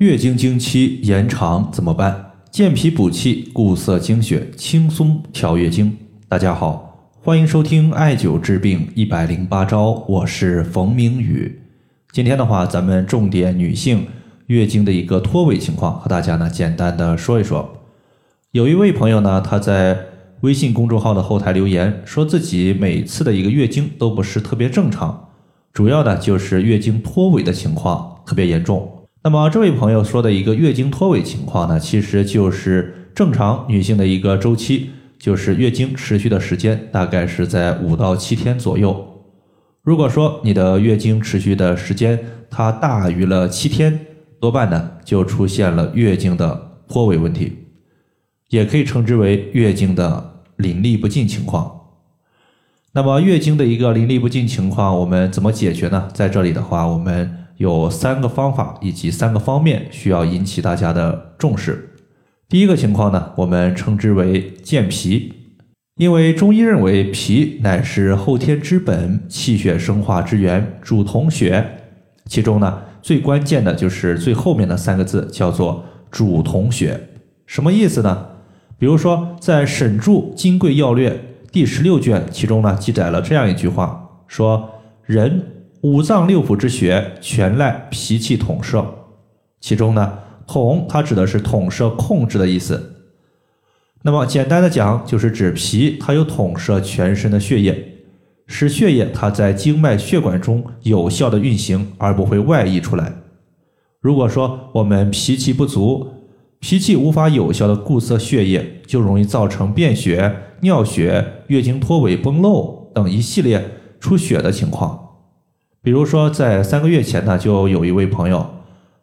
月经经期延长怎么办？健脾补气、固涩经血、轻松调月经。大家好，欢迎收听艾灸治病一百零八招，我是冯明宇。今天的话，咱们重点女性月经的一个脱尾情况，和大家呢简单的说一说。有一位朋友呢，他在微信公众号的后台留言，说自己每次的一个月经都不是特别正常，主要的就是月经脱尾的情况特别严重。那么这位朋友说的一个月经脱尾情况呢，其实就是正常女性的一个周期，就是月经持续的时间大概是在五到七天左右。如果说你的月经持续的时间它大于了七天，多半呢就出现了月经的脱尾问题，也可以称之为月经的淋漓不尽情况。那么月经的一个淋漓不尽情况，我们怎么解决呢？在这里的话，我们。有三个方法以及三个方面需要引起大家的重视。第一个情况呢，我们称之为健脾，因为中医认为脾乃是后天之本，气血生化之源，主统血。其中呢，最关键的就是最后面的三个字，叫做主统血。什么意思呢？比如说在《沈著金匮要略》第十六卷，其中呢记载了这样一句话，说人。五脏六腑之血全赖脾气统摄，其中呢，统它指的是统摄、控制的意思。那么简单的讲，就是指脾它有统摄全身的血液，使血液它在经脉血管中有效的运行，而不会外溢出来。如果说我们脾气不足，脾气无法有效的固摄血液，就容易造成便血、尿血、月经脱尾、崩漏等一系列出血的情况。比如说，在三个月前呢，就有一位朋友，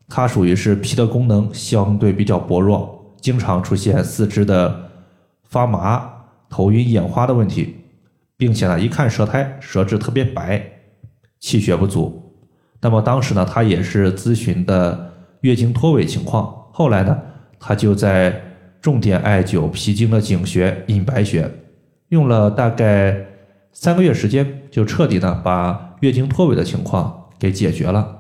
他属于是脾的功能相对比较薄弱，经常出现四肢的发麻、头晕眼花的问题，并且呢，一看舌苔、舌质特别白，气血不足。那么当时呢，他也是咨询的月经脱尾情况。后来呢，他就在重点艾灸脾经的井穴隐白穴，用了大概三个月时间，就彻底的把。月经脱尾的情况给解决了。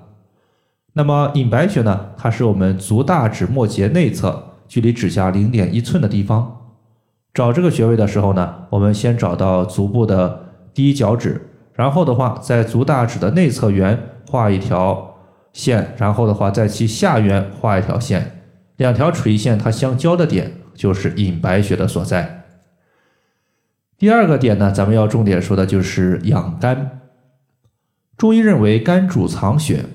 那么隐白穴呢？它是我们足大指末节内侧，距离指甲零点一寸的地方。找这个穴位的时候呢，我们先找到足部的第一脚趾，然后的话在足大指的内侧缘画一条线，然后的话在其下缘画一条线，两条垂线它相交的点就是隐白穴的所在。第二个点呢，咱们要重点说的就是养肝。中医认为肝主藏血，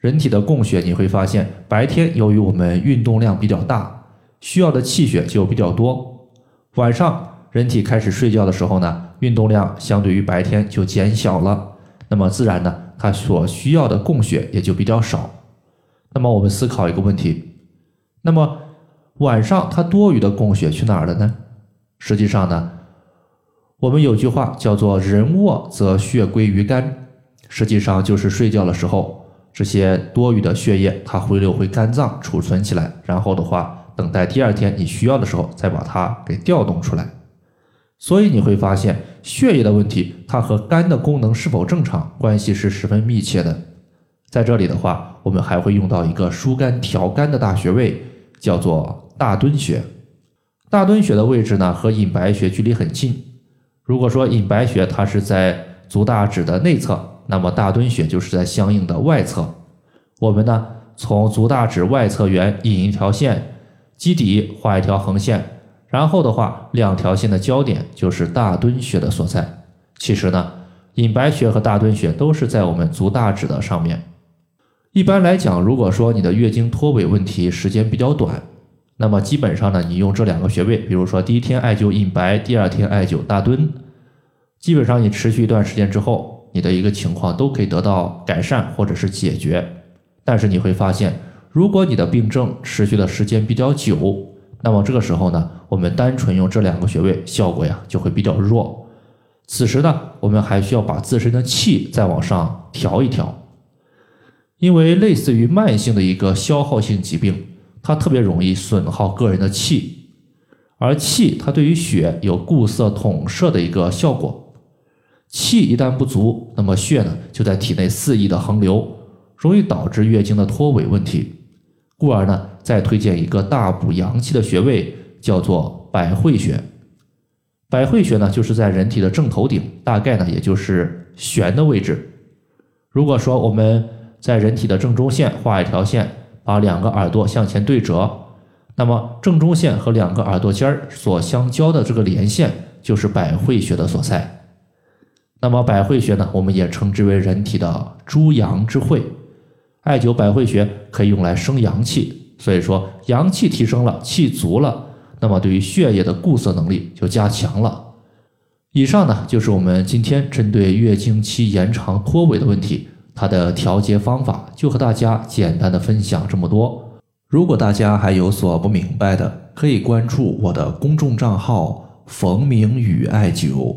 人体的供血你会发现，白天由于我们运动量比较大，需要的气血就比较多。晚上人体开始睡觉的时候呢，运动量相对于白天就减小了，那么自然呢，它所需要的供血也就比较少。那么我们思考一个问题，那么晚上它多余的供血去哪儿了呢？实际上呢，我们有句话叫做“人卧则血归于肝”。实际上就是睡觉的时候，这些多余的血液它回流回肝脏储存起来，然后的话等待第二天你需要的时候再把它给调动出来。所以你会发现血液的问题，它和肝的功能是否正常关系是十分密切的。在这里的话，我们还会用到一个疏肝调肝的大穴位，叫做大敦穴。大敦穴的位置呢和隐白穴距离很近。如果说隐白穴它是在足大指的内侧。那么大敦穴就是在相应的外侧，我们呢从足大指外侧缘引一条线，基底画一条横线，然后的话两条线的交点就是大敦穴的所在。其实呢，隐白穴和大敦穴都是在我们足大指的上面。一般来讲，如果说你的月经脱尾问题时间比较短，那么基本上呢，你用这两个穴位，比如说第一天艾灸隐白，第二天艾灸大敦，基本上你持续一段时间之后。你的一个情况都可以得到改善或者是解决，但是你会发现，如果你的病症持续的时间比较久，那么这个时候呢，我们单纯用这两个穴位效果呀就会比较弱。此时呢，我们还需要把自身的气再往上调一调，因为类似于慢性的一个消耗性疾病，它特别容易损耗个人的气，而气它对于血有固色统摄的一个效果。气一旦不足，那么血呢就在体内肆意的横流，容易导致月经的脱尾问题。故而呢，再推荐一个大补阳气的穴位，叫做百会穴。百会穴呢，就是在人体的正头顶，大概呢也就是悬的位置。如果说我们在人体的正中线画一条线，把两个耳朵向前对折，那么正中线和两个耳朵尖儿所相交的这个连线，就是百会穴的所在。那么百会穴呢，我们也称之为人体的诸阳之会。艾灸百会穴可以用来生阳气，所以说阳气提升了，气足了，那么对于血液的固涩能力就加强了。以上呢就是我们今天针对月经期延长脱尾的问题，它的调节方法就和大家简单的分享这么多。如果大家还有所不明白的，可以关注我的公众账号“冯明宇艾灸”。